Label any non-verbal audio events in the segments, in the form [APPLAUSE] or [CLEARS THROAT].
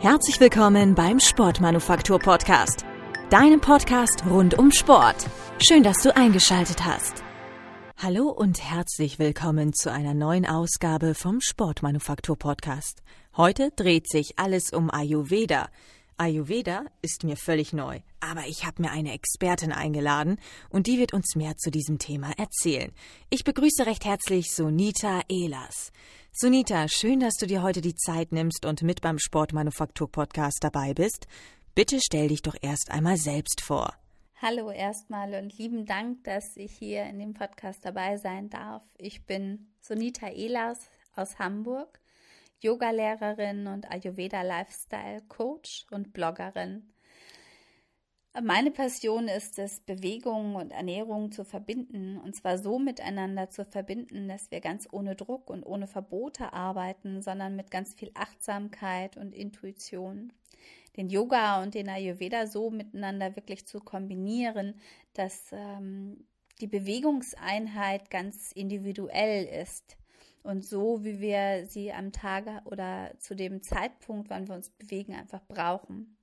Herzlich willkommen beim Sportmanufaktur Podcast, deinem Podcast rund um Sport. Schön, dass du eingeschaltet hast. Hallo und herzlich willkommen zu einer neuen Ausgabe vom Sportmanufaktur Podcast. Heute dreht sich alles um Ayurveda. Ayurveda ist mir völlig neu, aber ich habe mir eine Expertin eingeladen und die wird uns mehr zu diesem Thema erzählen. Ich begrüße recht herzlich Sunita Elas. Sunita, schön, dass du dir heute die Zeit nimmst und mit beim Sportmanufaktur Podcast dabei bist. Bitte stell dich doch erst einmal selbst vor. Hallo erstmal und lieben Dank, dass ich hier in dem Podcast dabei sein darf. Ich bin Sunita Elas aus Hamburg Yogalehrerin und Ayurveda Lifestyle Coach und Bloggerin. Meine Passion ist es, Bewegung und Ernährung zu verbinden, und zwar so miteinander zu verbinden, dass wir ganz ohne Druck und ohne Verbote arbeiten, sondern mit ganz viel Achtsamkeit und Intuition. Den Yoga und den Ayurveda so miteinander wirklich zu kombinieren, dass ähm, die Bewegungseinheit ganz individuell ist und so, wie wir sie am Tage oder zu dem Zeitpunkt, wann wir uns bewegen, einfach brauchen.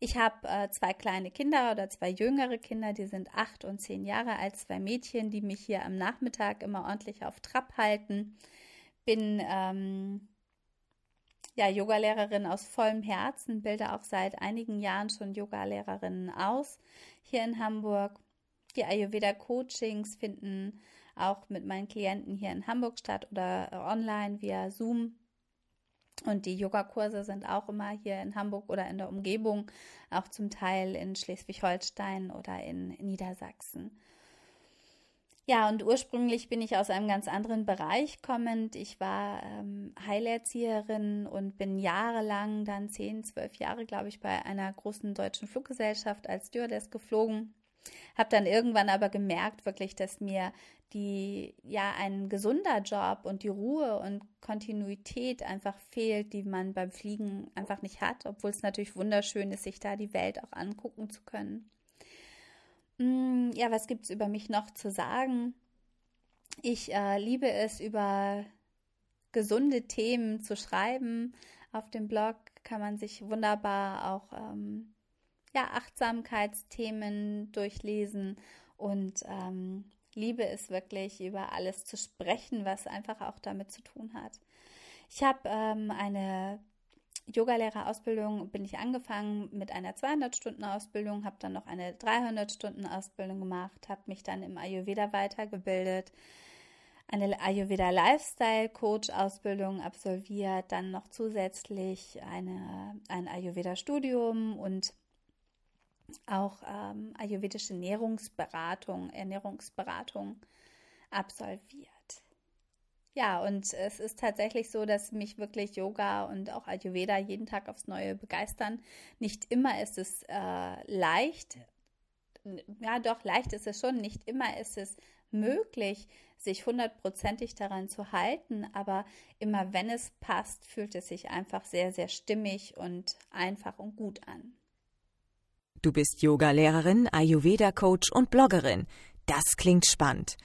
Ich habe äh, zwei kleine Kinder oder zwei jüngere Kinder, die sind acht und zehn Jahre alt, zwei Mädchen, die mich hier am Nachmittag immer ordentlich auf Trab halten. Bin ähm, ja Yogalehrerin aus vollem Herzen, bilde auch seit einigen Jahren schon Yogalehrerinnen aus hier in Hamburg. Die Ayurveda Coachings finden auch mit meinen Klienten hier in Hamburg statt oder online via Zoom. Und die Yogakurse sind auch immer hier in Hamburg oder in der Umgebung, auch zum Teil in Schleswig-Holstein oder in Niedersachsen. Ja, und ursprünglich bin ich aus einem ganz anderen Bereich kommend. Ich war ähm, Heilerzieherin und bin jahrelang, dann zehn, zwölf Jahre, glaube ich, bei einer großen deutschen Fluggesellschaft als Stewardess geflogen. Habe dann irgendwann aber gemerkt, wirklich, dass mir die ja ein gesunder Job und die Ruhe und Kontinuität einfach fehlt, die man beim Fliegen einfach nicht hat, obwohl es natürlich wunderschön ist, sich da die Welt auch angucken zu können. Mm, ja, was gibt es über mich noch zu sagen? Ich äh, liebe es, über gesunde Themen zu schreiben. Auf dem Blog kann man sich wunderbar auch ähm, ja, Achtsamkeitsthemen durchlesen und ähm, liebe es wirklich, über alles zu sprechen, was einfach auch damit zu tun hat. Ich habe ähm, eine Yogalehrerausbildung bin ich angefangen mit einer 200-Stunden-Ausbildung, habe dann noch eine 300-Stunden-Ausbildung gemacht, habe mich dann im Ayurveda weitergebildet, eine Ayurveda Lifestyle Coach Ausbildung absolviert, dann noch zusätzlich eine, ein Ayurveda Studium und auch ähm, ayurvedische Ernährungsberatung, Ernährungsberatung absolviert. Ja, und es ist tatsächlich so, dass mich wirklich Yoga und auch Ayurveda jeden Tag aufs Neue begeistern. Nicht immer ist es äh, leicht, ja doch, leicht ist es schon, nicht immer ist es möglich, sich hundertprozentig daran zu halten, aber immer wenn es passt, fühlt es sich einfach sehr, sehr stimmig und einfach und gut an. Du bist Yoga-Lehrerin, Ayurveda-Coach und Bloggerin. Das klingt spannend.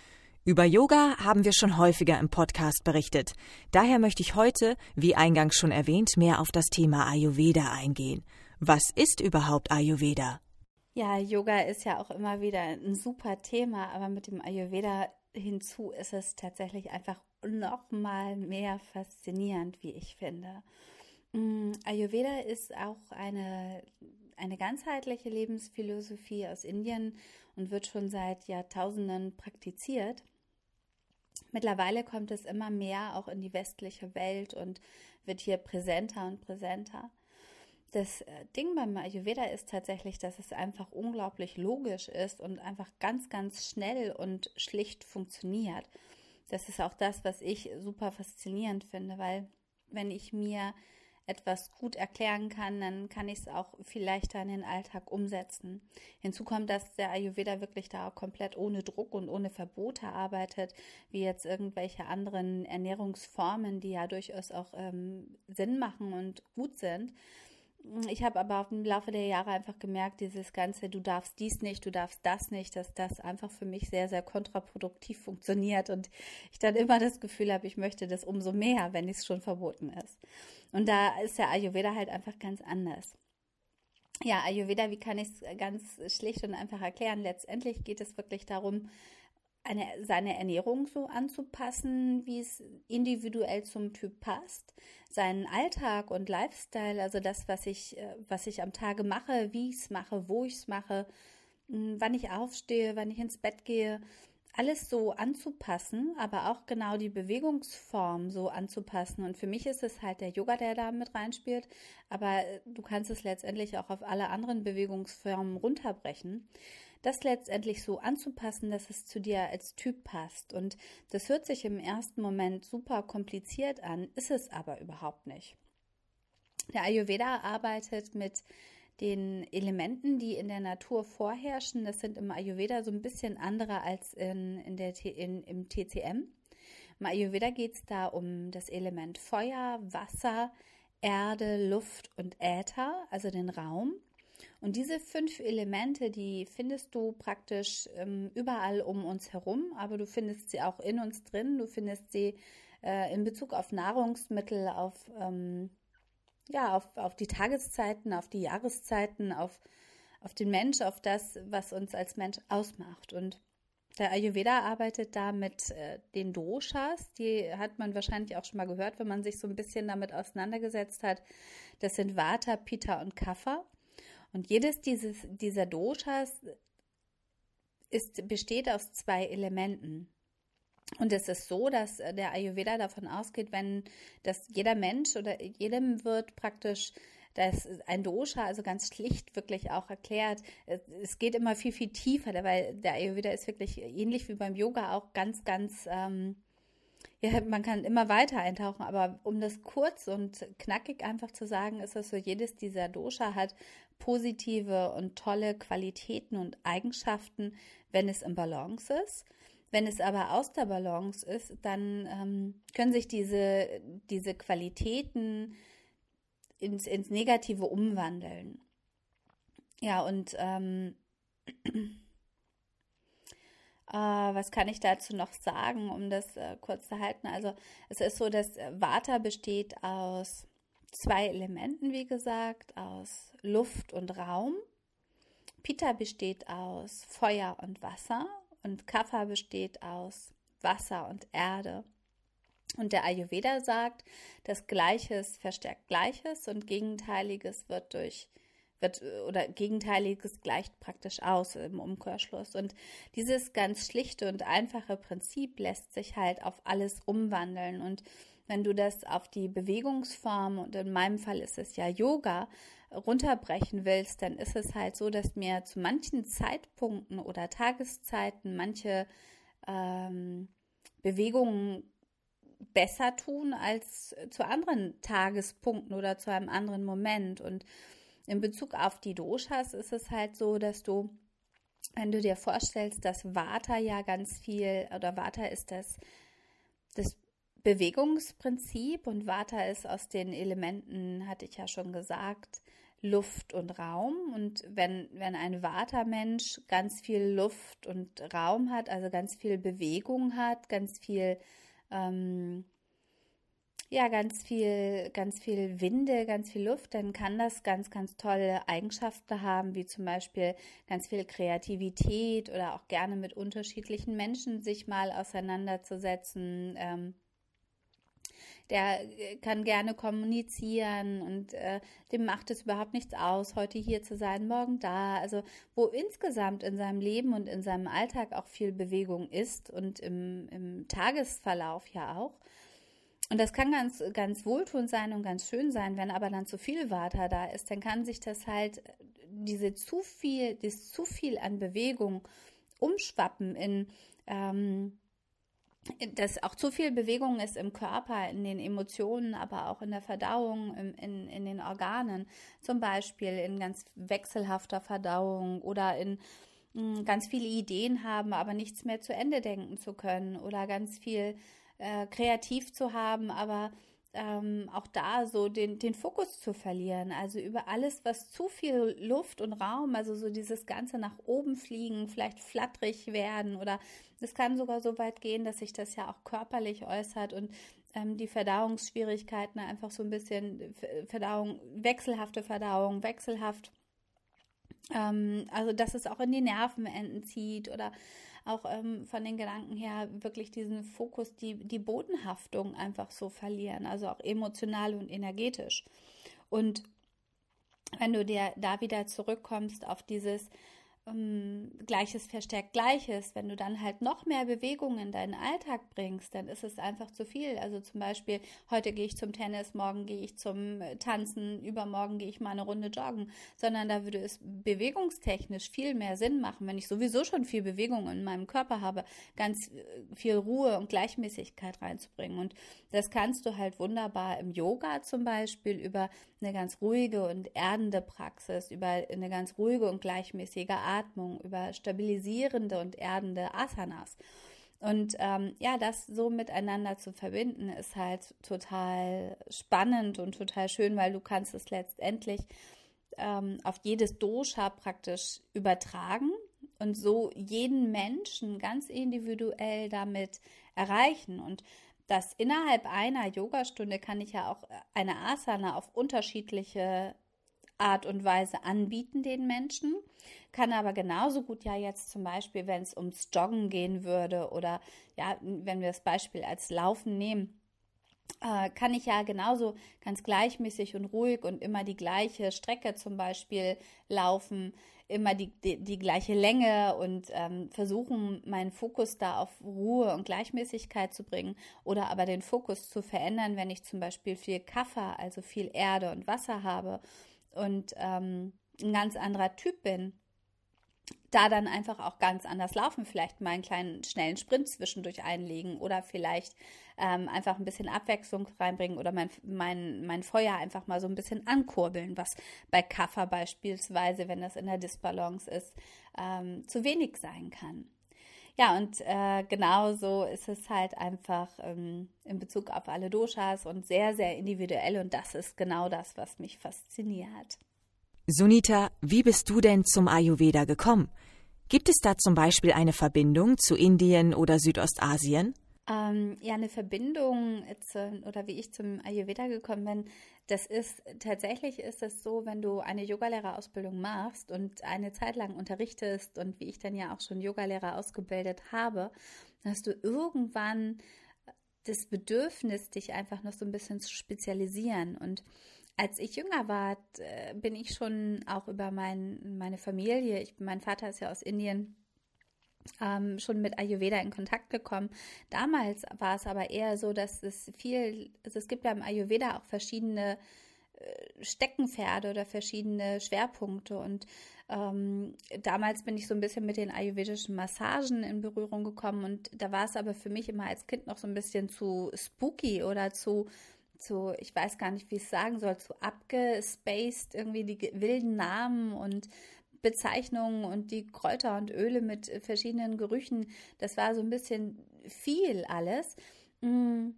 Über Yoga haben wir schon häufiger im Podcast berichtet. Daher möchte ich heute, wie eingangs schon erwähnt, mehr auf das Thema Ayurveda eingehen. Was ist überhaupt Ayurveda? Ja, Yoga ist ja auch immer wieder ein super Thema, aber mit dem Ayurveda hinzu ist es tatsächlich einfach noch mal mehr faszinierend, wie ich finde. Mm, Ayurveda ist auch eine eine ganzheitliche Lebensphilosophie aus Indien und wird schon seit Jahrtausenden praktiziert. Mittlerweile kommt es immer mehr auch in die westliche Welt und wird hier präsenter und präsenter. Das äh, Ding beim Ayurveda ist tatsächlich, dass es einfach unglaublich logisch ist und einfach ganz, ganz schnell und schlicht funktioniert. Das ist auch das, was ich super faszinierend finde, weil wenn ich mir etwas gut erklären kann, dann kann ich es auch viel leichter in den Alltag umsetzen. Hinzu kommt, dass der Ayurveda wirklich da auch komplett ohne Druck und ohne Verbote arbeitet, wie jetzt irgendwelche anderen Ernährungsformen, die ja durchaus auch ähm, Sinn machen und gut sind. Ich habe aber im Laufe der Jahre einfach gemerkt, dieses ganze, du darfst dies nicht, du darfst das nicht, dass das einfach für mich sehr, sehr kontraproduktiv funktioniert und ich dann immer das Gefühl habe, ich möchte das umso mehr, wenn es schon verboten ist. Und da ist der Ayurveda halt einfach ganz anders. Ja, Ayurveda, wie kann ich es ganz schlicht und einfach erklären? Letztendlich geht es wirklich darum, eine, seine Ernährung so anzupassen, wie es individuell zum Typ passt, seinen Alltag und Lifestyle, also das, was ich, äh, was ich am Tage mache, wie ich es mache, wo ich es mache, hm, wann ich aufstehe, wann ich ins Bett gehe, alles so anzupassen, aber auch genau die Bewegungsform so anzupassen. Und für mich ist es halt der Yoga, der da mit reinspielt, aber äh, du kannst es letztendlich auch auf alle anderen Bewegungsformen runterbrechen das letztendlich so anzupassen, dass es zu dir als Typ passt. Und das hört sich im ersten Moment super kompliziert an, ist es aber überhaupt nicht. Der Ayurveda arbeitet mit den Elementen, die in der Natur vorherrschen. Das sind im Ayurveda so ein bisschen andere als in, in der, in, im TCM. Im Ayurveda geht es da um das Element Feuer, Wasser, Erde, Luft und Äther, also den Raum. Und diese fünf Elemente, die findest du praktisch ähm, überall um uns herum, aber du findest sie auch in uns drin. Du findest sie äh, in Bezug auf Nahrungsmittel, auf, ähm, ja, auf, auf die Tageszeiten, auf die Jahreszeiten, auf, auf den Mensch, auf das, was uns als Mensch ausmacht. Und der Ayurveda arbeitet da mit äh, den Doshas. Die hat man wahrscheinlich auch schon mal gehört, wenn man sich so ein bisschen damit auseinandergesetzt hat. Das sind Vata, Pitta und Kapha. Und jedes dieses, dieser Doshas ist, besteht aus zwei Elementen. Und es ist so, dass der Ayurveda davon ausgeht, wenn dass jeder Mensch oder jedem wird praktisch das ein Dosha, also ganz schlicht wirklich auch erklärt. Es geht immer viel, viel tiefer, weil der Ayurveda ist wirklich ähnlich wie beim Yoga auch ganz, ganz ähm, ja, man kann immer weiter eintauchen, aber um das kurz und knackig einfach zu sagen, ist es so, jedes dieser Dosha hat positive und tolle Qualitäten und Eigenschaften, wenn es im Balance ist. Wenn es aber aus der Balance ist, dann ähm, können sich diese, diese Qualitäten ins, ins Negative umwandeln. Ja, und ähm, äh, was kann ich dazu noch sagen, um das äh, kurz zu halten? Also es ist so, dass Vata besteht aus zwei Elementen, wie gesagt, aus Luft und Raum. Pitta besteht aus Feuer und Wasser und Kapha besteht aus Wasser und Erde. Und der Ayurveda sagt, dass Gleiches verstärkt Gleiches und Gegenteiliges wird durch wird oder Gegenteiliges gleicht praktisch aus im Umkehrschluss. Und dieses ganz schlichte und einfache Prinzip lässt sich halt auf alles umwandeln. Und wenn du das auf die Bewegungsform, und in meinem Fall ist es ja Yoga, runterbrechen willst, dann ist es halt so, dass mir zu manchen Zeitpunkten oder Tageszeiten manche ähm, Bewegungen besser tun als zu anderen Tagespunkten oder zu einem anderen Moment. Und in Bezug auf die Doshas ist es halt so, dass du, wenn du dir vorstellst, dass Vata ja ganz viel, oder Vata ist das, das Bewegungsprinzip und Vata ist aus den Elementen, hatte ich ja schon gesagt, Luft und Raum. Und wenn, wenn ein Vata-Mensch ganz viel Luft und Raum hat, also ganz viel Bewegung hat, ganz viel ähm, ja ganz viel, ganz viel Winde, ganz viel Luft, dann kann das ganz, ganz tolle Eigenschaften haben, wie zum Beispiel ganz viel Kreativität oder auch gerne mit unterschiedlichen Menschen sich mal auseinanderzusetzen. Ähm, der äh, kann gerne kommunizieren und äh, dem macht es überhaupt nichts aus, heute hier zu sein, morgen da. Also wo insgesamt in seinem Leben und in seinem Alltag auch viel Bewegung ist und im, im Tagesverlauf ja auch. Und das kann ganz, ganz wohltuend sein und ganz schön sein, wenn aber dann zu viel Water da ist, dann kann sich das halt, diese zu viel, das zu viel an Bewegung umschwappen in, ähm, dass auch zu viel Bewegung ist im Körper, in den Emotionen, aber auch in der Verdauung, in, in, in den Organen, zum Beispiel in ganz wechselhafter Verdauung oder in mh, hm, ganz viele Ideen haben, aber nichts mehr zu Ende denken zu können oder ganz viel äh, kreativ zu haben, aber ähm, auch da so den, den Fokus zu verlieren. Also über alles, was zu viel Luft und Raum, also so dieses Ganze nach oben fliegen, vielleicht flatterig werden oder es kann sogar so weit gehen, dass sich das ja auch körperlich äußert und ähm, die Verdauungsschwierigkeiten einfach so ein bisschen Verdauung, wechselhafte Verdauung, wechselhaft, ähm, also dass es auch in die Nervenenden zieht oder auch ähm, von den Gedanken her wirklich diesen Fokus, die, die Bodenhaftung einfach so verlieren, also auch emotional und energetisch. Und wenn du dir da wieder zurückkommst auf dieses, ähm, Gleiches verstärkt Gleiches. Wenn du dann halt noch mehr Bewegung in deinen Alltag bringst, dann ist es einfach zu viel. Also zum Beispiel, heute gehe ich zum Tennis, morgen gehe ich zum äh, Tanzen, übermorgen gehe ich mal eine Runde joggen, sondern da würde es bewegungstechnisch viel mehr Sinn machen, wenn ich sowieso schon viel Bewegung in meinem Körper habe, ganz äh, viel Ruhe und Gleichmäßigkeit reinzubringen. Und das kannst du halt wunderbar im Yoga zum Beispiel über eine ganz ruhige und erdende Praxis, über eine ganz ruhige und gleichmäßige Atmung, über stabilisierende und erdende Asanas. Und ähm, ja, das so miteinander zu verbinden, ist halt total spannend und total schön, weil du kannst es letztendlich ähm, auf jedes Dosha praktisch übertragen und so jeden Menschen ganz individuell damit erreichen. Und dass innerhalb einer Yogastunde kann ich ja auch eine Asana auf unterschiedliche Art und Weise anbieten den Menschen, kann aber genauso gut ja jetzt zum Beispiel, wenn es ums Joggen gehen würde oder ja, wenn wir das Beispiel als Laufen nehmen, äh, kann ich ja genauso ganz gleichmäßig und ruhig und immer die gleiche Strecke zum Beispiel laufen, immer die, die, die gleiche Länge und ähm, versuchen, meinen Fokus da auf Ruhe und Gleichmäßigkeit zu bringen oder aber den Fokus zu verändern, wenn ich zum Beispiel viel Kaffer, also viel Erde und Wasser habe und ähm, ein ganz anderer Typ bin da dann einfach auch ganz anders laufen, vielleicht mal einen kleinen schnellen Sprint zwischendurch einlegen oder vielleicht ähm, einfach ein bisschen Abwechslung reinbringen oder mein, mein, mein Feuer einfach mal so ein bisschen ankurbeln, was bei Kaffer beispielsweise, wenn das in der Disbalance ist, ähm, zu wenig sein kann. Ja, und äh, genauso ist es halt einfach ähm, in Bezug auf alle Doshas und sehr, sehr individuell und das ist genau das, was mich fasziniert. Sunita, wie bist du denn zum Ayurveda gekommen? Gibt es da zum Beispiel eine Verbindung zu Indien oder Südostasien? Ähm, ja, eine Verbindung zu, oder wie ich zum Ayurveda gekommen bin, das ist tatsächlich ist es so, wenn du eine Yogalehrerausbildung machst und eine Zeit lang unterrichtest und wie ich dann ja auch schon Yogalehrer ausgebildet habe, hast du irgendwann das Bedürfnis, dich einfach noch so ein bisschen zu spezialisieren. Und als ich jünger war, bin ich schon auch über mein, meine Familie, ich, mein Vater ist ja aus Indien, ähm, schon mit Ayurveda in Kontakt gekommen. Damals war es aber eher so, dass es viel, also es gibt ja im Ayurveda auch verschiedene äh, Steckenpferde oder verschiedene Schwerpunkte. Und ähm, damals bin ich so ein bisschen mit den ayurvedischen Massagen in Berührung gekommen. Und da war es aber für mich immer als Kind noch so ein bisschen zu spooky oder zu zu, ich weiß gar nicht, wie ich es sagen soll, zu abgespaced, irgendwie die wilden Namen. Und Bezeichnungen und die Kräuter und Öle mit verschiedenen Gerüchen. Das war so ein bisschen viel alles. Mm,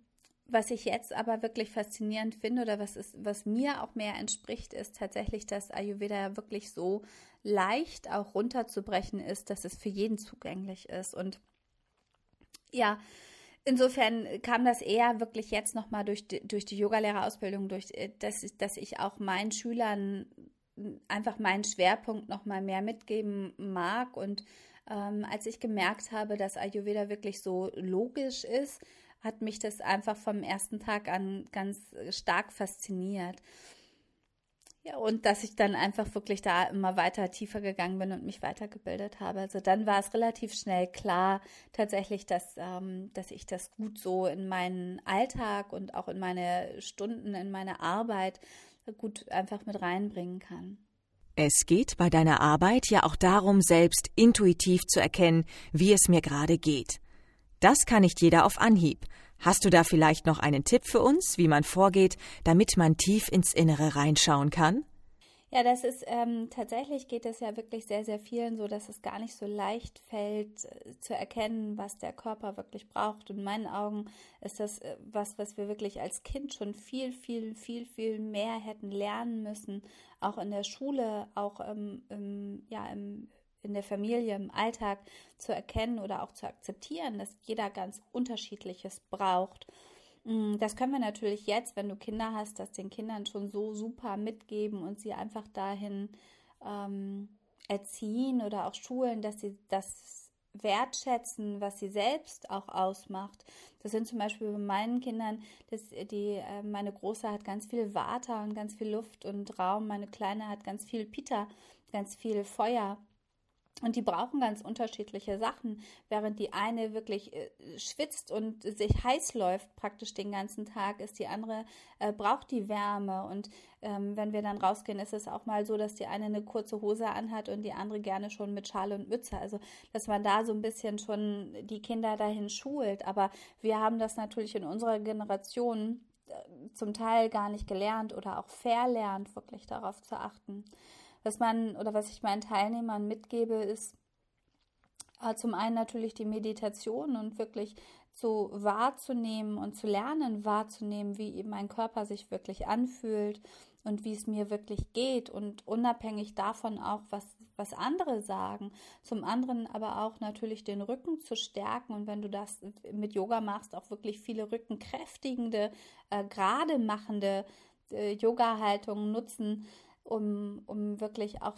was ich jetzt aber wirklich faszinierend finde oder was, ist, was mir auch mehr entspricht, ist tatsächlich, dass Ayurveda wirklich so leicht auch runterzubrechen ist, dass es für jeden zugänglich ist. Und ja, insofern kam das eher wirklich jetzt nochmal durch die, durch die Yogalehrerausbildung, durch, äh, dass, dass ich auch meinen Schülern einfach meinen Schwerpunkt nochmal mehr mitgeben mag. Und ähm, als ich gemerkt habe, dass Ayurveda wirklich so logisch ist, hat mich das einfach vom ersten Tag an ganz stark fasziniert. Ja, und dass ich dann einfach wirklich da immer weiter tiefer gegangen bin und mich weitergebildet habe. Also dann war es relativ schnell klar, tatsächlich, dass, ähm, dass ich das gut so in meinen Alltag und auch in meine Stunden, in meine Arbeit gut einfach mit reinbringen kann. Es geht bei deiner Arbeit ja auch darum, selbst intuitiv zu erkennen, wie es mir gerade geht. Das kann nicht jeder auf Anhieb. Hast du da vielleicht noch einen Tipp für uns, wie man vorgeht, damit man tief ins Innere reinschauen kann? Ja, das ist ähm, tatsächlich geht es ja wirklich sehr, sehr vielen so, dass es gar nicht so leicht fällt äh, zu erkennen, was der Körper wirklich braucht. In meinen Augen ist das äh, was, was wir wirklich als Kind schon viel, viel, viel, viel mehr hätten lernen müssen, auch in der Schule, auch im, im ja, im, in der Familie, im Alltag zu erkennen oder auch zu akzeptieren, dass jeder ganz unterschiedliches braucht. Mm, das können wir natürlich jetzt, wenn du Kinder hast, das den Kindern schon so super mitgeben und sie einfach dahin ähm, erziehen oder auch schulen, dass sie das wertschätzen, was sie selbst auch ausmacht. Das sind zum Beispiel bei meinen Kindern, das, die, äh, meine Große hat ganz viel Water und ganz viel Luft und Raum, meine Kleine hat ganz viel Pita, ganz viel Feuer. Und die brauchen ganz unterschiedliche Sachen. Während die eine wirklich äh, schwitzt und sich heiß läuft praktisch den ganzen Tag, ist die andere, äh, braucht die Wärme. Und ähm, wenn wir dann rausgehen, ist es auch mal so, dass die eine eine kurze Hose anhat und die andere gerne schon mit Schale und Mütze. Also, dass man da so ein bisschen schon die Kinder dahin schult. Aber wir haben das natürlich in unserer Generation äh, zum Teil gar nicht gelernt oder auch verlernt, wirklich darauf zu achten. Was man oder was ich meinen Teilnehmern mitgebe, ist äh, zum einen natürlich die Meditation und wirklich so wahrzunehmen und zu lernen wahrzunehmen, wie mein Körper sich wirklich anfühlt und wie es mir wirklich geht und unabhängig davon auch, was, was andere sagen. Zum anderen aber auch natürlich den Rücken zu stärken und wenn du das mit Yoga machst, auch wirklich viele rückenkräftigende, äh, gerade machende äh, Yoga-Haltungen nutzen, um, um wirklich auch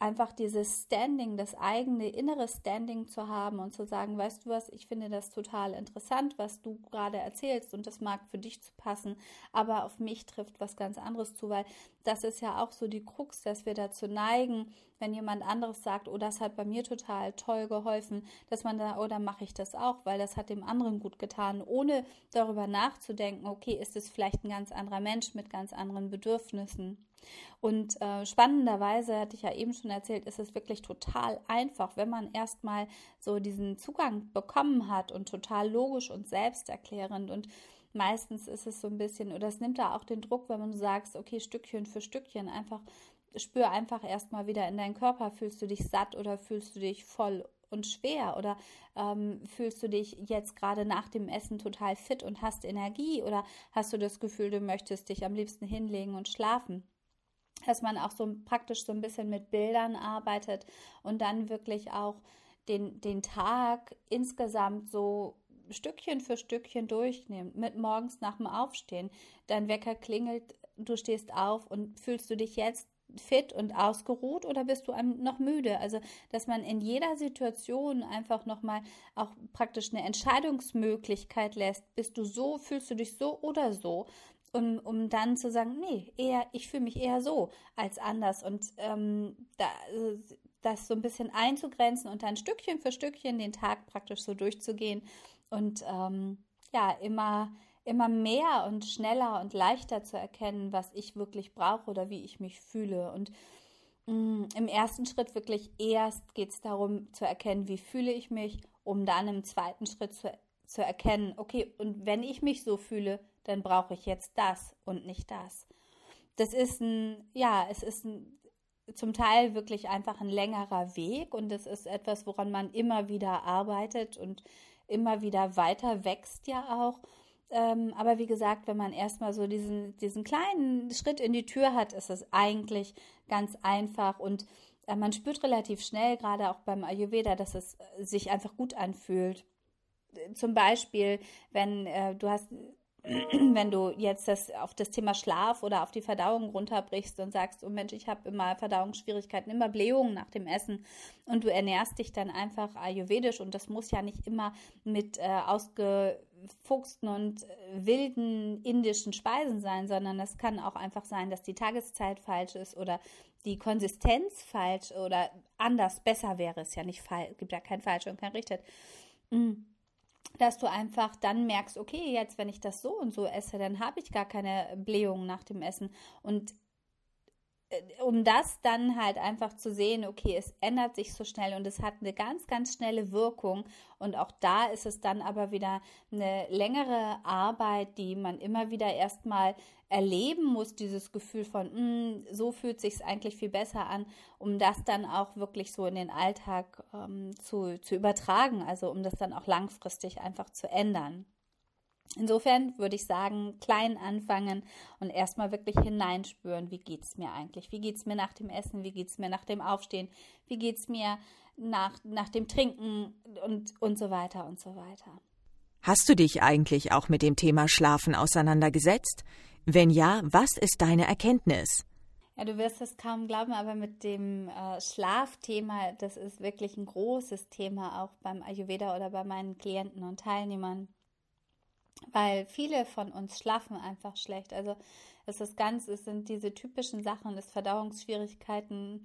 einfach dieses Standing, das eigene innere Standing zu haben und zu sagen, weißt du was, ich finde das total interessant, was du gerade erzählst und das mag für dich zu passen, aber auf mich trifft was ganz anderes zu, weil das ist ja auch so die Krux, dass wir dazu neigen, wenn jemand anderes sagt, oh, das hat bei mir total toll geholfen, dass man da, oh, mache ich das auch, weil das hat dem anderen gut getan, ohne darüber nachzudenken, okay, ist es vielleicht ein ganz anderer Mensch mit ganz anderen Bedürfnissen. Und äh, spannenderweise, hatte ich ja eben schon erzählt, ist es wirklich total einfach, wenn man erstmal so diesen Zugang bekommen hat und total logisch und selbsterklärend. Und meistens ist es so ein bisschen, oder es nimmt da auch den Druck, wenn man sagst, okay, Stückchen für Stückchen, einfach spür einfach erstmal wieder in deinen Körper, fühlst du dich satt oder fühlst du dich voll und schwer? Oder ähm, fühlst du dich jetzt gerade nach dem Essen total fit und hast Energie? Oder hast du das Gefühl, du möchtest dich am liebsten hinlegen und schlafen? Dass man auch so praktisch so ein bisschen mit Bildern arbeitet und dann wirklich auch den, den Tag insgesamt so Stückchen für Stückchen durchnimmt, mit morgens nach dem Aufstehen. Dein Wecker klingelt, du stehst auf und fühlst du dich jetzt fit und ausgeruht oder bist du noch müde? Also, dass man in jeder Situation einfach nochmal auch praktisch eine Entscheidungsmöglichkeit lässt. Bist du so, fühlst du dich so oder so? Um, um dann zu sagen, nee, eher, ich fühle mich eher so als anders und ähm, da, das so ein bisschen einzugrenzen und dann Stückchen für Stückchen den Tag praktisch so durchzugehen und ähm, ja, immer, immer mehr und schneller und leichter zu erkennen, was ich wirklich brauche oder wie ich mich fühle. Und mm, im ersten Schritt wirklich erst geht es darum zu erkennen, wie fühle ich mich, um dann im zweiten Schritt zu, zu erkennen, okay, und wenn ich mich so fühle, dann brauche ich jetzt das und nicht das. Das ist ein, ja, es ist ein, zum Teil wirklich einfach ein längerer Weg und es ist etwas, woran man immer wieder arbeitet und immer wieder weiter wächst ja auch. Ähm, aber wie gesagt, wenn man erstmal so diesen, diesen kleinen Schritt in die Tür hat, ist es eigentlich ganz einfach und äh, man spürt relativ schnell, gerade auch beim Ayurveda, dass es sich einfach gut anfühlt. Zum Beispiel, wenn äh, du hast [CLEARS THROAT] wenn du jetzt das auf das Thema Schlaf oder auf die Verdauung runterbrichst und sagst, oh Mensch, ich habe immer Verdauungsschwierigkeiten, immer Blähungen nach dem Essen und du ernährst dich dann einfach ayurvedisch und das muss ja nicht immer mit äh, ausgefuchsten und äh, wilden indischen Speisen sein, sondern es kann auch einfach sein, dass die Tageszeit falsch ist oder die Konsistenz falsch oder anders, besser wäre es ja nicht falsch, gibt ja kein falsch und kein richtig. Mhm dass du einfach dann merkst, okay, jetzt wenn ich das so und so esse, dann habe ich gar keine Blähungen nach dem Essen. Und um das dann halt einfach zu sehen, okay, es ändert sich so schnell und es hat eine ganz, ganz schnelle Wirkung. Und auch da ist es dann aber wieder eine längere Arbeit, die man immer wieder erstmal erleben muss, dieses Gefühl von, mh, hm, so fühlt sich eigentlich viel besser an, um das dann auch wirklich so in den Alltag ähm, zu, zu übertragen, also um das dann auch langfristig einfach zu ändern. Insofern würde ich sagen, klein anfangen und erstmal wirklich hineinspüren, wie geht es mir eigentlich? Wie geht es mir nach dem Essen? Wie geht es mir nach dem Aufstehen? Wie geht es mir nach, nach dem Trinken und, und so weiter und so weiter. Hast du dich eigentlich auch mit dem Thema Schlafen auseinandergesetzt? Wenn ja, was ist deine Erkenntnis? Ja, du wirst es kaum glauben, aber mit dem äh, Schlafthema, das ist wirklich ein großes Thema auch beim Ayurveda oder bei meinen Klienten und Teilnehmern weil viele von uns schlafen einfach schlecht. Also es ist ganz, es sind diese typischen Sachen, das Verdauungsschwierigkeiten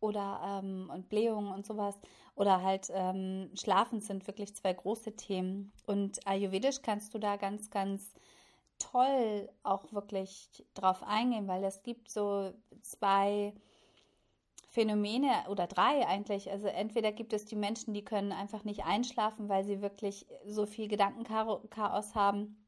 oder ähm, und Blähungen und sowas oder halt ähm, Schlafen sind wirklich zwei große Themen. Und Ayurvedisch kannst du da ganz, ganz toll auch wirklich drauf eingehen, weil es gibt so zwei Phänomene oder drei eigentlich. Also entweder gibt es die Menschen, die können einfach nicht einschlafen, weil sie wirklich so viel Gedankenchaos haben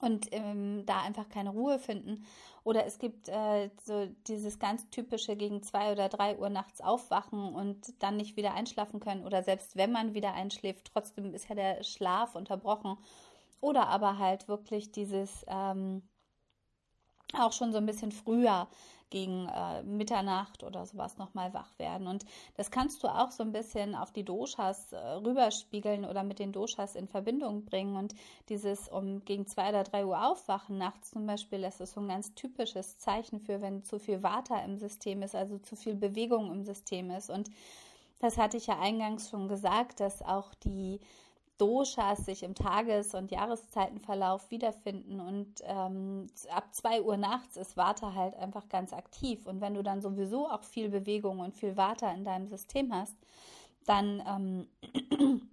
und ähm, da einfach keine Ruhe finden. Oder es gibt äh, so dieses ganz typische gegen zwei oder drei Uhr nachts aufwachen und dann nicht wieder einschlafen können. Oder selbst wenn man wieder einschläft, trotzdem ist ja der Schlaf unterbrochen. Oder aber halt wirklich dieses ähm, auch schon so ein bisschen früher gegen äh, Mitternacht oder sowas nochmal wach werden. Und das kannst du auch so ein bisschen auf die Doshas äh, rüberspiegeln oder mit den Doshas in Verbindung bringen. Und dieses um gegen zwei oder drei Uhr aufwachen nachts zum Beispiel, das ist so ein ganz typisches Zeichen für, wenn zu viel Vata im System ist, also zu viel Bewegung im System ist. Und das hatte ich ja eingangs schon gesagt, dass auch die Doshas sich im Tages- und Jahreszeitenverlauf wiederfinden und ähm, ab 2 Uhr nachts ist Vata halt einfach ganz aktiv. Und wenn du dann sowieso auch viel Bewegung und viel Vata in deinem System hast, dann ähm, [CLEARS THROAT]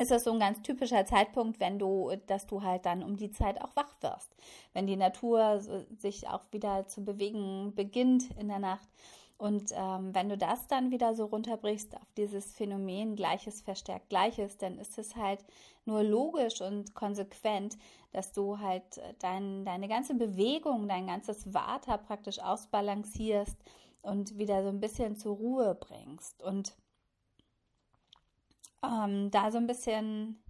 ist das so ein ganz typischer Zeitpunkt, wenn du, dass du halt dann um die Zeit auch wach wirst, wenn die Natur sich auch wieder zu bewegen beginnt in der Nacht und ähm, wenn du das dann wieder so runterbrichst auf dieses Phänomen Gleiches verstärkt Gleiches, dann ist es halt nur logisch und konsequent, dass du halt äh, dein, deine ganze Bewegung, dein ganzes Vata praktisch ausbalancierst und wieder so ein bisschen zur Ruhe bringst und ähm, da so ein bisschen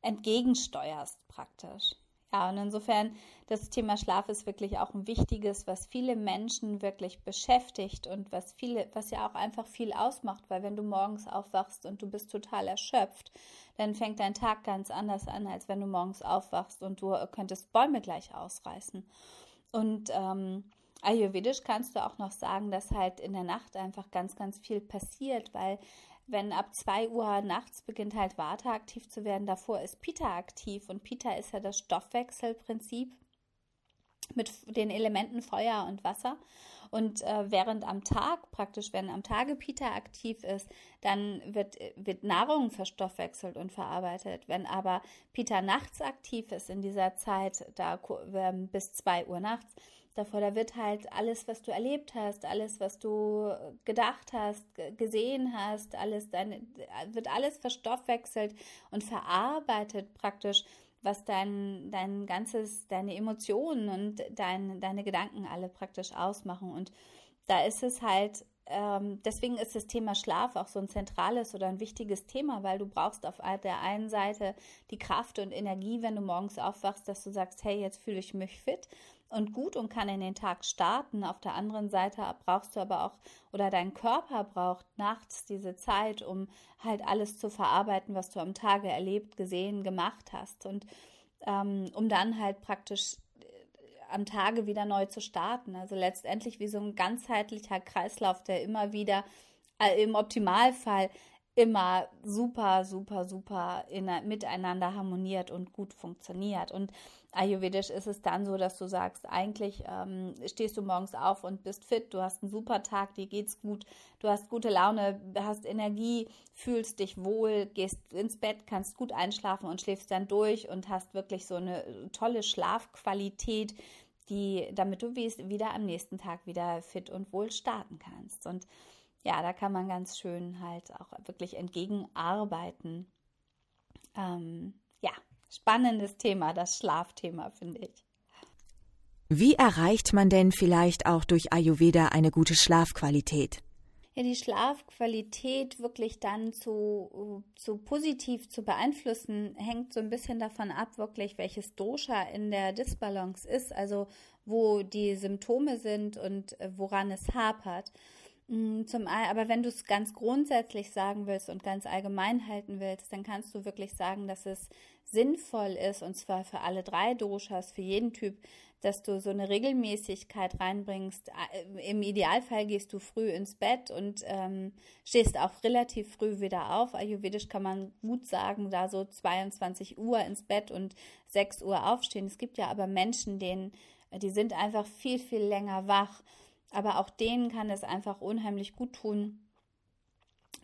entgegensteuerst praktisch. Ja, und insofern, das Thema Schlaf ist wirklich auch ein wichtiges, was viele Menschen wirklich beschäftigt und was viele, was ja auch einfach viel ausmacht, weil wenn du morgens aufwachst und du bist total erschöpft, dann fängt dein Tag ganz anders an, als wenn du morgens aufwachst und du könntest Bäume gleich ausreißen. Und ähm, Ayurvedisch kannst du auch noch sagen, dass halt in der Nacht einfach ganz, ganz viel passiert, weil wenn ab 2 Uhr nachts beginnt halt Vata aktiv zu werden, davor ist Pita aktiv und Pita ist ja das Stoffwechselprinzip mit den Elementen Feuer und Wasser. Und äh, während am Tag praktisch, wenn am Tage Pita aktiv ist, dann wird, wird Nahrung verstoffwechselt und verarbeitet. Wenn aber Pita nachts aktiv ist in dieser Zeit, da ähm, bis 2 Uhr nachts, davor. Da wird halt alles, was du erlebt hast, alles, was du gedacht hast, gesehen hast, alles deine, wird alles verstoffwechselt und verarbeitet praktisch, was dein, dein ganzes, deine Emotionen und dein, deine Gedanken alle praktisch ausmachen. Und da ist es halt ähm, deswegen ist das Thema Schlaf auch so ein zentrales oder ein wichtiges Thema, weil du brauchst auf der einen Seite die Kraft und Energie, wenn du morgens aufwachst, dass du sagst, hey, jetzt fühle ich mich fit und gut und kann in den Tag starten. Auf der anderen Seite brauchst du aber auch oder dein Körper braucht nachts diese Zeit, um halt alles zu verarbeiten, was du am Tage erlebt, gesehen, gemacht hast und ähm, um dann halt praktisch äh, am Tage wieder neu zu starten. Also letztendlich wie so ein ganzheitlicher Kreislauf, der immer wieder äh, im Optimalfall immer super, super, super in, miteinander harmoniert und gut funktioniert. Und Ayurvedisch ist es dann so, dass du sagst, eigentlich ähm, stehst du morgens auf und bist fit, du hast einen super Tag, dir geht's gut, du hast gute Laune, hast Energie, fühlst dich wohl, gehst ins Bett, kannst gut einschlafen und schläfst dann durch und hast wirklich so eine tolle Schlafqualität, die, damit du wieder am nächsten Tag wieder fit und wohl starten kannst. Und ja, da kann man ganz schön halt auch wirklich entgegenarbeiten. Ähm, ja, spannendes Thema, das Schlafthema, finde ich. Wie erreicht man denn vielleicht auch durch Ayurveda eine gute Schlafqualität? ja, die Schlafqualität wirklich dann zu, zu positiv zu beeinflussen, hängt so ein bisschen davon ab, wirklich welches Dosha in der Disbalance ist, also wo die Symptome sind und woran es hapert. Mm, zum, aber wenn du es ganz grundsätzlich sagen willst und ganz allgemein halten willst, dann kannst du wirklich sagen, dass es sinnvoll ist, und zwar für alle drei Doshas, für jeden Typ, dass du so eine Regelmäßigkeit reinbringst. Äh, Im Idealfall gehst du früh ins Bett und ähm, stehst auch relativ früh wieder auf. Ayurvedisch kann man gut sagen, da so 22 Uhr ins Bett und 6 Uhr aufstehen. Es gibt ja aber Menschen, denen, die sind einfach viel, viel länger wach. Aber auch denen kann es einfach unheimlich gut tun,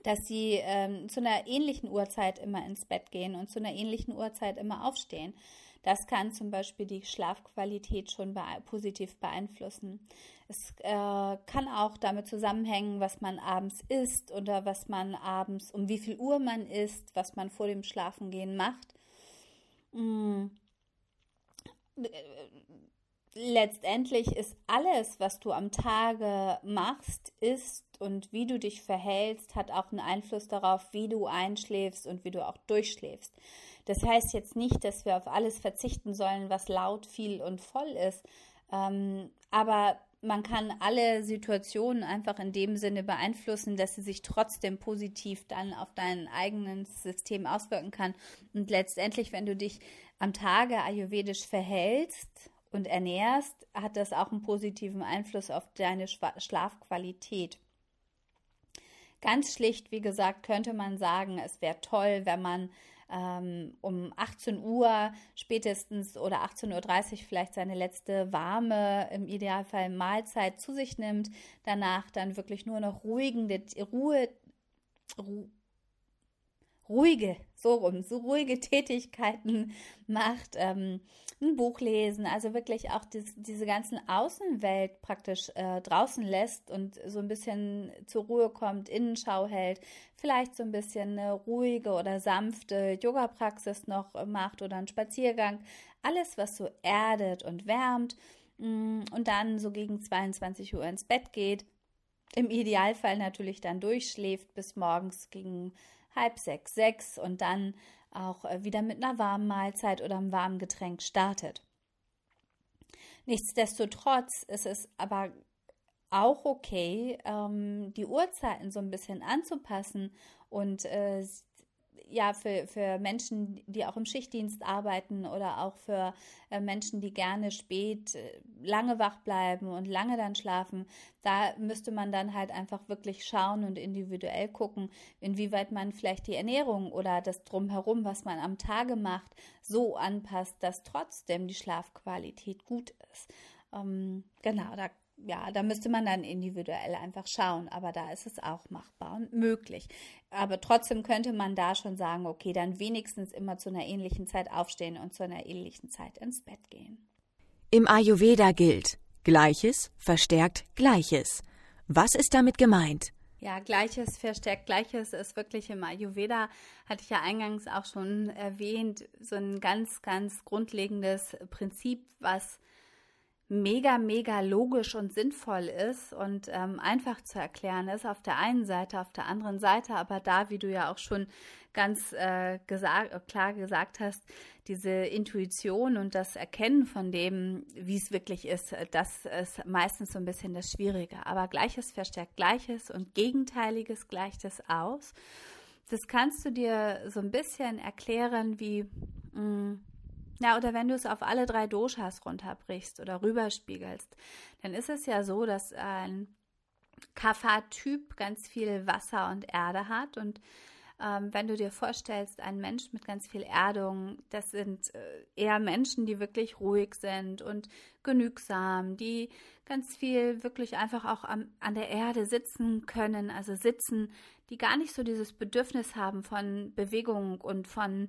dass sie ähm, zu einer ähnlichen Uhrzeit immer ins Bett gehen und zu einer ähnlichen Uhrzeit immer aufstehen. Das kann zum Beispiel die Schlafqualität schon bee positiv beeinflussen. Es äh, kann auch damit zusammenhängen, was man abends isst oder was man abends, um wie viel Uhr man isst, was man vor dem Schlafengehen macht. Mhm letztendlich ist alles, was du am Tage machst, ist und wie du dich verhältst, hat auch einen Einfluss darauf, wie du einschläfst und wie du auch durchschläfst. Das heißt jetzt nicht, dass wir auf alles verzichten sollen, was laut, viel und voll ist, ähm, aber man kann alle Situationen einfach in dem Sinne beeinflussen, dass sie sich trotzdem positiv dann auf dein eigenes System auswirken kann. Und letztendlich, wenn du dich am Tage ayurvedisch verhältst und ernährst, hat das auch einen positiven Einfluss auf deine Schlafqualität. Ganz schlicht, wie gesagt, könnte man sagen, es wäre toll, wenn man ähm, um 18 Uhr spätestens oder 18.30 Uhr vielleicht seine letzte warme, im Idealfall Mahlzeit zu sich nimmt, danach dann wirklich nur noch ruhigende, Ruhe, Ruhe ruhige, so rum, so ruhige Tätigkeiten [LAUGHS] macht, ähm, ein Buch lesen, also wirklich auch dies, diese ganzen Außenwelt praktisch äh, draußen lässt und so ein bisschen zur Ruhe kommt, Innenschau hält, vielleicht so ein bisschen eine ruhige oder sanfte Yoga-Praxis noch macht oder einen Spaziergang, alles, was so erdet und wärmt mm, und dann so gegen 22 Uhr ins Bett geht. Im Idealfall natürlich dann durchschläft bis morgens gegen halb sechs, sechs und dann auch äh, wieder mit einer warmen Mahlzeit oder einem warmen Getränk startet. Nichtsdestotrotz ist es aber auch okay, ähm, die Uhrzeiten so ein bisschen anzupassen und äh, ja, für, für Menschen, die auch im Schichtdienst arbeiten oder auch für äh, Menschen, die gerne spät äh, lange wach bleiben und lange dann schlafen, da müsste man dann halt einfach wirklich schauen und individuell gucken, inwieweit man vielleicht die Ernährung oder das Drumherum, was man am Tage macht, so anpasst, dass trotzdem die Schlafqualität gut ist. Ähm, genau, da ja, da müsste man dann individuell einfach schauen, aber da ist es auch machbar und möglich. Aber trotzdem könnte man da schon sagen, okay, dann wenigstens immer zu einer ähnlichen Zeit aufstehen und zu einer ähnlichen Zeit ins Bett gehen. Im Ayurveda gilt, Gleiches verstärkt Gleiches. Was ist damit gemeint? Ja, Gleiches verstärkt Gleiches ist wirklich im Ayurveda, hatte ich ja eingangs auch schon erwähnt, so ein ganz, ganz grundlegendes Prinzip, was mega, mega logisch und sinnvoll ist und ähm, einfach zu erklären ist, auf der einen Seite, auf der anderen Seite, aber da, wie du ja auch schon ganz äh, gesagt, klar gesagt hast, diese Intuition und das Erkennen von dem, wie es wirklich ist, das ist meistens so ein bisschen das Schwierige. Aber Gleiches verstärkt Gleiches und Gegenteiliges gleicht es aus. Das kannst du dir so ein bisschen erklären, wie mh, mm, ja, oder wenn du es auf alle drei Doshas runterbrichst oder rüberspiegelst, dann ist es ja so, dass ein Kapha-Typ ganz viel Wasser und Erde hat. Und ähm, wenn du dir vorstellst, ein Mensch mit ganz viel Erdung, das sind äh, eher Menschen, die wirklich ruhig sind und genügsam, die ganz viel wirklich einfach auch am, an der Erde sitzen können, also sitzen, die gar nicht so dieses Bedürfnis haben von Bewegung und von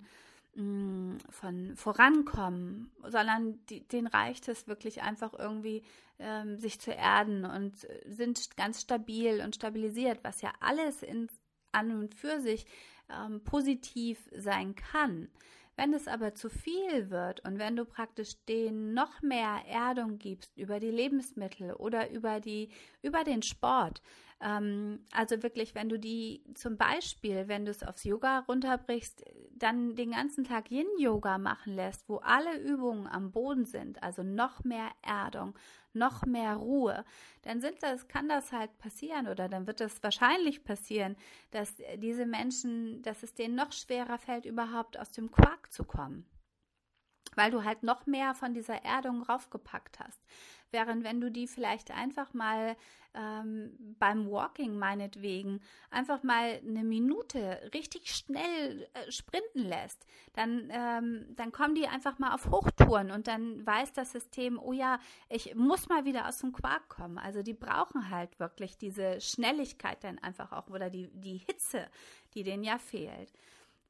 von Vorankommen, sondern die, denen reicht es wirklich einfach irgendwie, ähm, sich zu erden und sind ganz stabil und stabilisiert, was ja alles in, an und für sich ähm, positiv sein kann. Wenn es aber zu viel wird und wenn du praktisch denen noch mehr Erdung gibst über die Lebensmittel oder über die über den Sport, ähm, also wirklich, wenn du die zum Beispiel, wenn du es aufs Yoga runterbrichst, dann den ganzen Tag Yin-Yoga machen lässt, wo alle Übungen am Boden sind, also noch mehr Erdung, noch mehr Ruhe, dann sind das, kann das halt passieren oder dann wird es wahrscheinlich passieren, dass diese Menschen, dass es denen noch schwerer fällt, überhaupt aus dem Quark zu kommen weil du halt noch mehr von dieser Erdung raufgepackt hast. Während wenn du die vielleicht einfach mal ähm, beim Walking meinetwegen einfach mal eine Minute richtig schnell äh, sprinten lässt, dann, ähm, dann kommen die einfach mal auf Hochtouren und dann weiß das System, oh ja, ich muss mal wieder aus dem Quark kommen. Also die brauchen halt wirklich diese Schnelligkeit dann einfach auch oder die, die Hitze, die denen ja fehlt.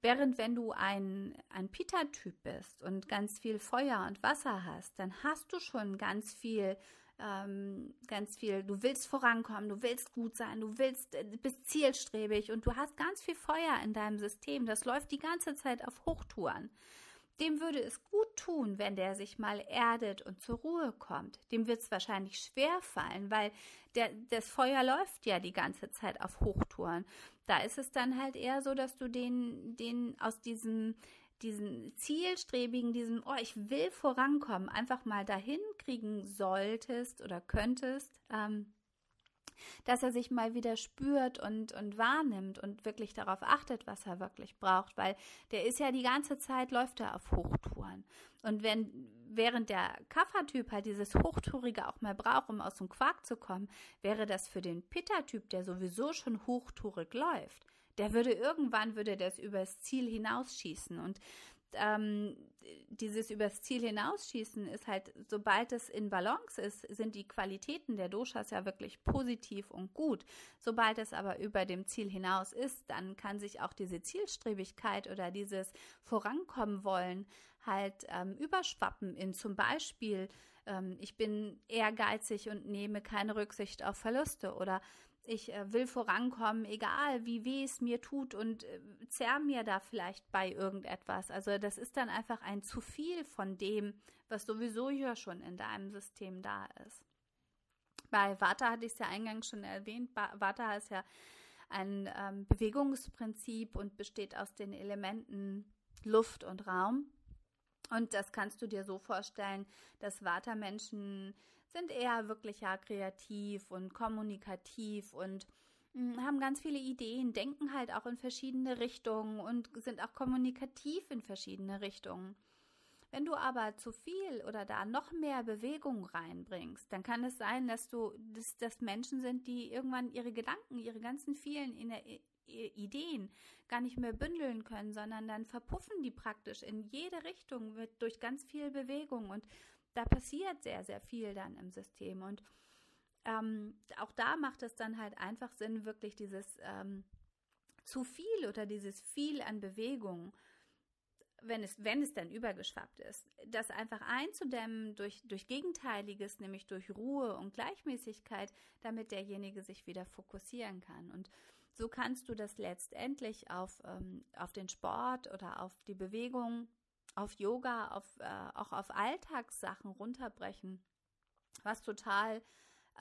Während wenn du ein, ein Pita-Typ bist und ganz viel Feuer und Wasser hast, dann hast du schon ganz viel, ähm, ganz viel, du willst vorankommen, du willst gut sein, du willst, äh, bist zielstrebig und du hast ganz viel Feuer in deinem System. Das läuft die ganze Zeit auf Hochtouren. Dem würde es gut tun, wenn der sich mal erdet und zur Ruhe kommt. Dem wird es wahrscheinlich schwer fallen, weil der, das Feuer läuft ja die ganze Zeit auf Hochtouren. Da ist es dann halt eher so, dass du den, den aus diesem, diesen zielstrebigen, diesem, oh, ich will vorankommen, einfach mal dahin kriegen solltest oder könntest. Ähm, dass er sich mal wieder spürt und, und wahrnimmt und wirklich darauf achtet, was er wirklich braucht, weil der ist ja die ganze Zeit, läuft er auf Hochtouren. Und wenn, während der Kaffertyp halt dieses Hochtourige auch mal braucht, um aus dem Quark zu kommen, wäre das für den Pitta-Typ, der sowieso schon hochtourig läuft, der würde irgendwann, würde das übers Ziel hinausschießen und ähm, dieses übers Ziel hinausschießen ist halt, sobald es in Balance ist, sind die Qualitäten der Doshas ja wirklich positiv und gut. Sobald es aber über dem Ziel hinaus ist, dann kann sich auch diese Zielstrebigkeit oder dieses Vorankommen wollen halt ähm, überschwappen in zum Beispiel, ähm, ich bin ehrgeizig und nehme keine Rücksicht auf Verluste oder ich äh, will vorankommen, egal wie weh es mir tut und äh, zerr mir da vielleicht bei irgendetwas. Also das ist dann einfach ein zu viel von dem, was sowieso ja schon in deinem System da ist. Bei Vata hatte ich es ja eingangs schon erwähnt. Vata ist ja ein ähm, Bewegungsprinzip und besteht aus den Elementen Luft und Raum. Und das kannst du dir so vorstellen, dass Vata-Menschen sind eher wirklich ja kreativ und kommunikativ und hm, haben ganz viele Ideen, denken halt auch in verschiedene Richtungen und sind auch kommunikativ in verschiedene Richtungen. Wenn du aber zu viel oder da noch mehr Bewegung reinbringst, dann kann es sein, dass du, dass das Menschen sind, die irgendwann ihre Gedanken, ihre ganzen vielen Ideen gar nicht mehr bündeln können, sondern dann verpuffen die praktisch in jede Richtung mit, durch ganz viel Bewegung und da passiert sehr, sehr viel dann im System. Und ähm, auch da macht es dann halt einfach Sinn, wirklich dieses ähm, zu viel oder dieses viel an Bewegung, wenn es, wenn es dann übergeschwappt ist, das einfach einzudämmen durch, durch Gegenteiliges, nämlich durch Ruhe und Gleichmäßigkeit, damit derjenige sich wieder fokussieren kann. Und so kannst du das letztendlich auf, ähm, auf den Sport oder auf die Bewegung auf Yoga, auf, äh, auch auf Alltagssachen runterbrechen, was total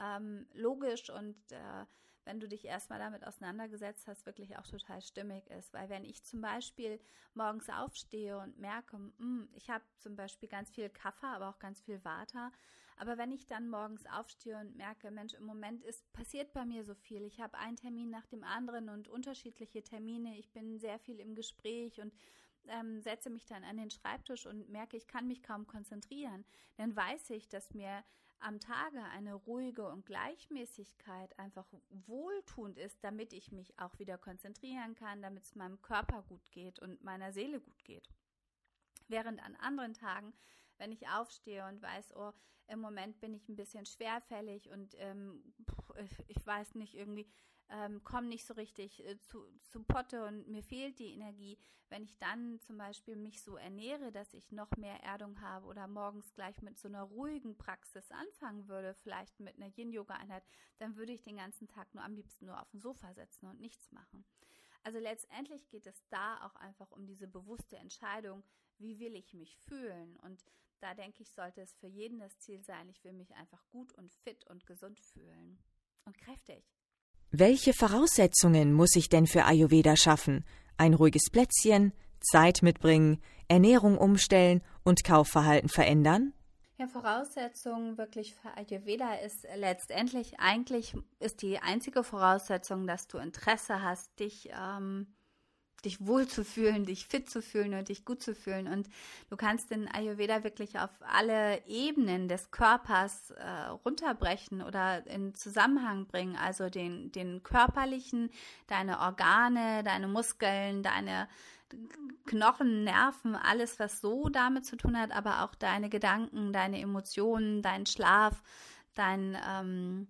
ähm, logisch und äh, wenn du dich erstmal damit auseinandergesetzt hast, wirklich auch total stimmig ist. Weil wenn ich zum Beispiel morgens aufstehe und merke, mh, hm, ich habe zum Beispiel ganz viel Kaffee, aber auch ganz viel Water, aber wenn ich dann morgens aufstehe und merke, Mensch, im Moment ist passiert bei mir so viel. Ich habe einen Termin nach dem anderen und unterschiedliche Termine. Ich bin sehr viel im Gespräch und ähm, setze mich dann an den Schreibtisch und merke, ich kann mich kaum konzentrieren, dann weiß ich, dass mir am Tage eine ruhige und Gleichmäßigkeit einfach wohltuend ist, damit ich mich auch wieder konzentrieren kann, damit es meinem Körper gut geht und meiner Seele gut geht. Während an anderen Tagen wenn ich aufstehe und weiß, oh, im Moment bin ich ein bisschen schwerfällig und ähm, ich weiß nicht, irgendwie ähm, komme nicht so richtig äh, zu, zu Potte und mir fehlt die Energie. Wenn ich dann zum Beispiel mich so ernähre, dass ich noch mehr Erdung habe oder morgens gleich mit so einer ruhigen Praxis anfangen würde, vielleicht mit einer Yin-Yoga-Einheit, dann würde ich den ganzen Tag nur am liebsten nur auf dem Sofa sitzen und nichts machen. Also letztendlich geht es da auch einfach um diese bewusste Entscheidung, wie will ich mich fühlen? Und da denke ich, sollte es für jeden das Ziel sein, ich will mich einfach gut und fit und gesund fühlen und kräftig. Welche Voraussetzungen muss ich denn für Ayurveda schaffen? Ein ruhiges Plätzchen, Zeit mitbringen, Ernährung umstellen und Kaufverhalten verändern? Ja, Voraussetzung wirklich für Ayurveda ist letztendlich eigentlich ist die einzige Voraussetzung, dass du Interesse hast, dich ähm, dich wohlzufühlen, dich fit zu fühlen und dich gut zu fühlen. Und du kannst den Ayurveda wirklich auf alle Ebenen des Körpers äh, runterbrechen oder in Zusammenhang bringen. Also den, den körperlichen, deine Organe, deine Muskeln, deine Knochen, Nerven, alles, was so damit zu tun hat, aber auch deine Gedanken, deine Emotionen, dein Schlaf, dein ähm,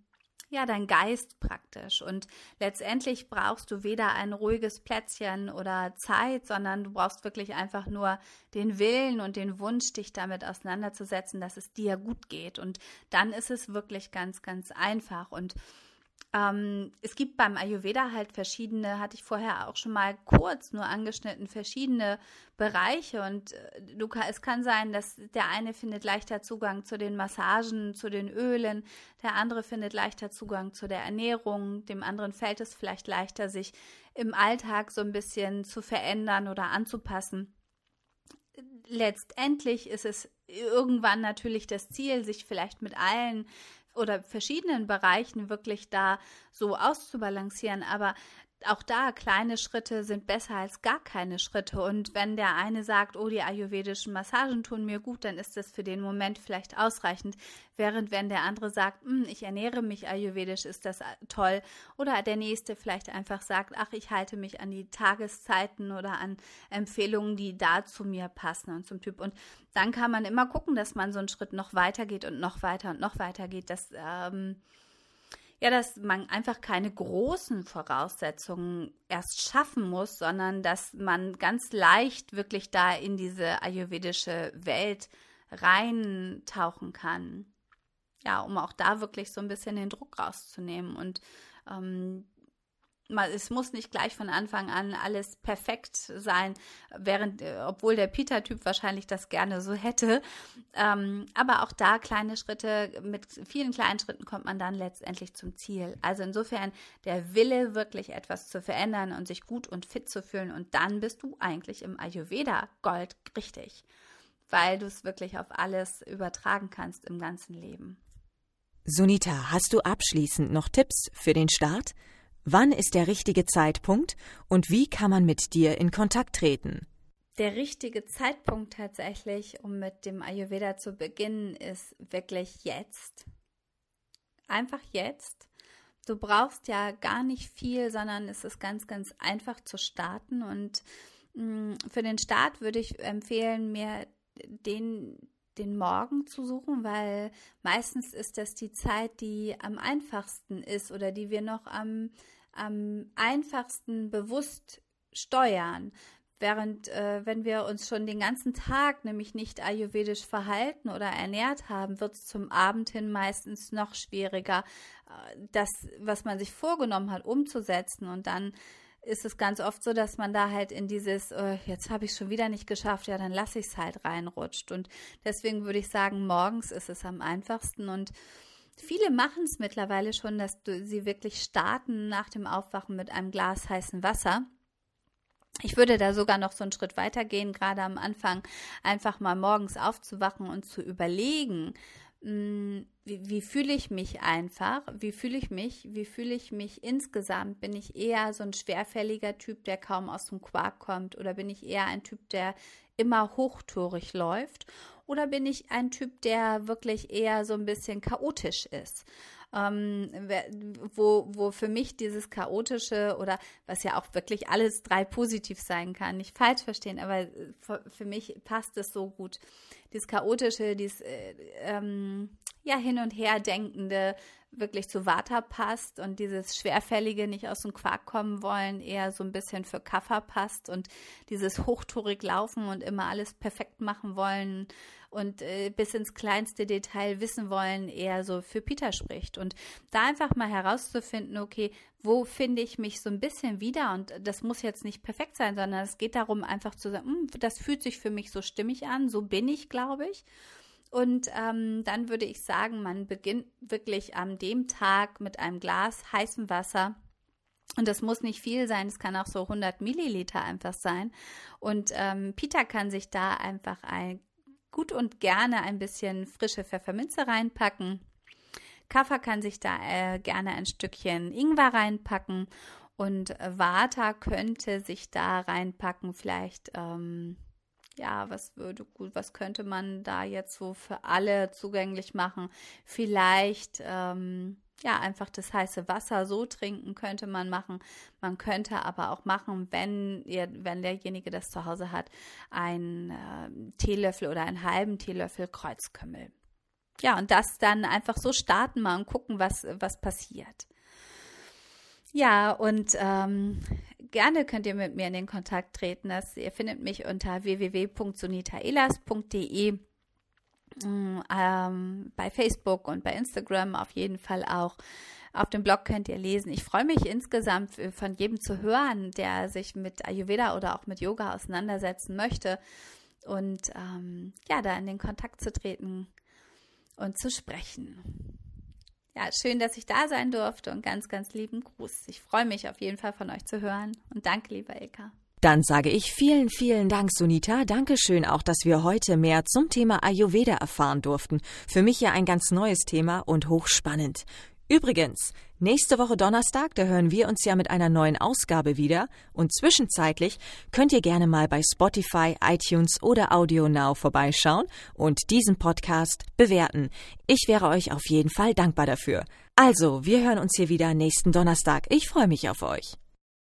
ja, dein Geist praktisch. Und letztendlich brauchst du weder ein ruhiges Plätzchen oder Zeit, sondern du brauchst wirklich einfach nur den Willen und den Wunsch, dich damit auseinanderzusetzen, dass es dir gut geht. Und dann ist es wirklich ganz, ganz einfach. Und ähm, es gibt beim Ayurveda halt verschiedene, hatte ich vorher auch schon mal kurz nur angeschnitten, verschiedene Bereiche. Und äh, du, es kann sein, dass der eine findet leichter Zugang zu den Massagen, zu den Ölen, der andere findet leichter Zugang zu der Ernährung, dem anderen fällt es vielleicht leichter, sich im Alltag so ein bisschen zu verändern oder anzupassen letztendlich ist es irgendwann natürlich das Ziel, sich vielleicht mit allen oder verschiedenen Bereichen wirklich da so auszubalancieren. Aber auch da kleine Schritte sind besser als gar keine Schritte. Und wenn der eine sagt, oh, die ayurvedischen Massagen tun mir gut, dann ist das für den Moment vielleicht ausreichend. Während wenn der andere sagt, hm, ich ernähre mich ayurvedisch, ist das toll. Oder der nächste vielleicht einfach sagt, ach, ich halte mich an die Tageszeiten oder an Empfehlungen, die da zu mir passen und zum Typ. Und dann kann man immer gucken, dass man so einen Schritt noch weiter geht und noch weiter und noch weiter geht. Das ähm, ja, dass man einfach keine großen Voraussetzungen erst schaffen muss, sondern dass man ganz leicht wirklich da in diese ayurvedische Welt reintauchen kann. Ja, um auch da wirklich so ein bisschen den Druck rauszunehmen und ähm, es muss nicht gleich von Anfang an alles perfekt sein, während, äh, obwohl der Peter-Typ wahrscheinlich das gerne so hätte. Ähm, aber auch da kleine Schritte, mit vielen kleinen Schritten kommt man dann letztendlich zum Ziel. Also insofern der Wille, wirklich etwas zu verändern und sich gut und fit zu fühlen. Und dann bist du eigentlich im Ayurveda Gold richtig, weil du es wirklich auf alles übertragen kannst im ganzen Leben. Sunita, hast du abschließend noch Tipps für den Start? Wann ist der richtige Zeitpunkt und wie kann man mit dir in Kontakt treten? Der richtige Zeitpunkt tatsächlich, um mit dem Ayurveda zu beginnen, ist wirklich jetzt. Einfach jetzt. Du brauchst ja gar nicht viel, sondern es ist ganz, ganz einfach zu starten. Und mh, mm, für den Start würde ich empfehlen, mir den, den Morgen zu suchen, weil meistens ist das die Zeit, die am einfachsten ist oder die wir noch am am einfachsten bewusst steuern. Während, äh, wenn wir uns schon den ganzen Tag nämlich nicht ayurvedisch verhalten oder ernährt haben, wird es zum Abend hin meistens noch schwieriger, äh, das, was man sich vorgenommen hat, umzusetzen. Und dann ist es ganz oft so, dass man da halt in dieses, äh, jetzt habe ich es schon wieder nicht geschafft, ja, dann lasse ich es halt reinrutscht. Und deswegen würde ich sagen, morgens ist es am einfachsten und Viele machen es mittlerweile schon, dass sie wirklich starten nach dem Aufwachen mit einem Glas heißen Wasser. Ich würde da sogar noch so einen Schritt weiter gehen, gerade am Anfang einfach mal morgens aufzuwachen und zu überlegen, hm, wie, wie fühle ich mich einfach? Wie fühle ich mich? Wie fühle ich mich insgesamt? Bin ich eher so ein schwerfälliger Typ, der kaum aus dem Quark kommt? Oder bin ich eher ein Typ, der immer hochtourig läuft? Oder bin ich ein Typ, der wirklich eher so ein bisschen chaotisch ist? ähm, wo, wo für mich dieses chaotische oder was ja auch wirklich alles drei positiv sein kann, nicht falsch verstehen, aber für, für mich passt es so gut. Dieses chaotische, dieses äh, ähm, ja hin und her denkende, wirklich zu Vata passt und dieses Schwerfällige nicht aus dem Quark kommen wollen, eher so ein bisschen für Kaffer passt und dieses hochtourig laufen und immer alles perfekt machen wollen und äh, bis ins kleinste Detail wissen wollen, eher so für Peter spricht. Und da einfach mal herauszufinden, okay, wo finde ich mich so ein bisschen wieder? Und das muss jetzt nicht perfekt sein, sondern es geht darum, einfach zu sagen, hm, das fühlt sich für mich so stimmig an, so bin ich, glaube ich. Und ähm, dann würde ich sagen, man beginnt wirklich an dem Tag mit einem Glas heißem Wasser. Und das muss nicht viel sein, es kann auch so 100 Milliliter einfach sein. Und ähm, Peter kann sich da einfach ein, gut und gerne ein bisschen frische Pfefferminze reinpacken. Kaffer kann sich da äh, gerne ein Stückchen Ingwer reinpacken. Und Vata könnte sich da reinpacken, vielleicht ähm, ja, was würde gut, was könnte man da jetzt so für alle zugänglich machen? Vielleicht, ähm, ja, einfach das heiße Wasser so trinken könnte man machen. Man könnte aber auch machen, wenn ihr, wenn derjenige das zu Hause hat, einen äh, Teelöffel oder einen halben Teelöffel Kreuzkümmel. Ja, und das dann einfach so starten mal und gucken, was, was passiert. Ja, und ähm, gerne könnt ihr mit mir in den Kontakt treten. Das, ihr findet mich unter www.sunitaelas.de ähm, bei Facebook und bei Instagram auf jeden Fall auch. Auf dem Blog könnt ihr lesen. Ich freue mich insgesamt von jedem zu hören, der sich mit Ayurveda oder auch mit Yoga auseinandersetzen möchte und ähm, ja, da in den Kontakt zu treten und zu sprechen ja, schön, dass ich da sein durfte und ganz, ganz lieben Gruß. Ich freue mich auf jeden Fall von euch zu hören und danke, lieber Ilka. Dann sage ich vielen, vielen Dank, Sunita. Dankeschön auch, dass wir heute mehr zum Thema Ayurveda erfahren durften. Für mich ja ein ganz neues Thema und hochspannend. Übrigens, nächste Woche Donnerstag, da hören wir uns ja mit einer neuen Ausgabe wieder und zwischenzeitlich könnt ihr gerne mal bei Spotify, iTunes oder Audio Now vorbeischauen und diesen Podcast bewerten. Ich wäre euch auf jeden Fall dankbar dafür. Also, wir hören uns hier wieder nächsten Donnerstag. Ich freue mich auf euch.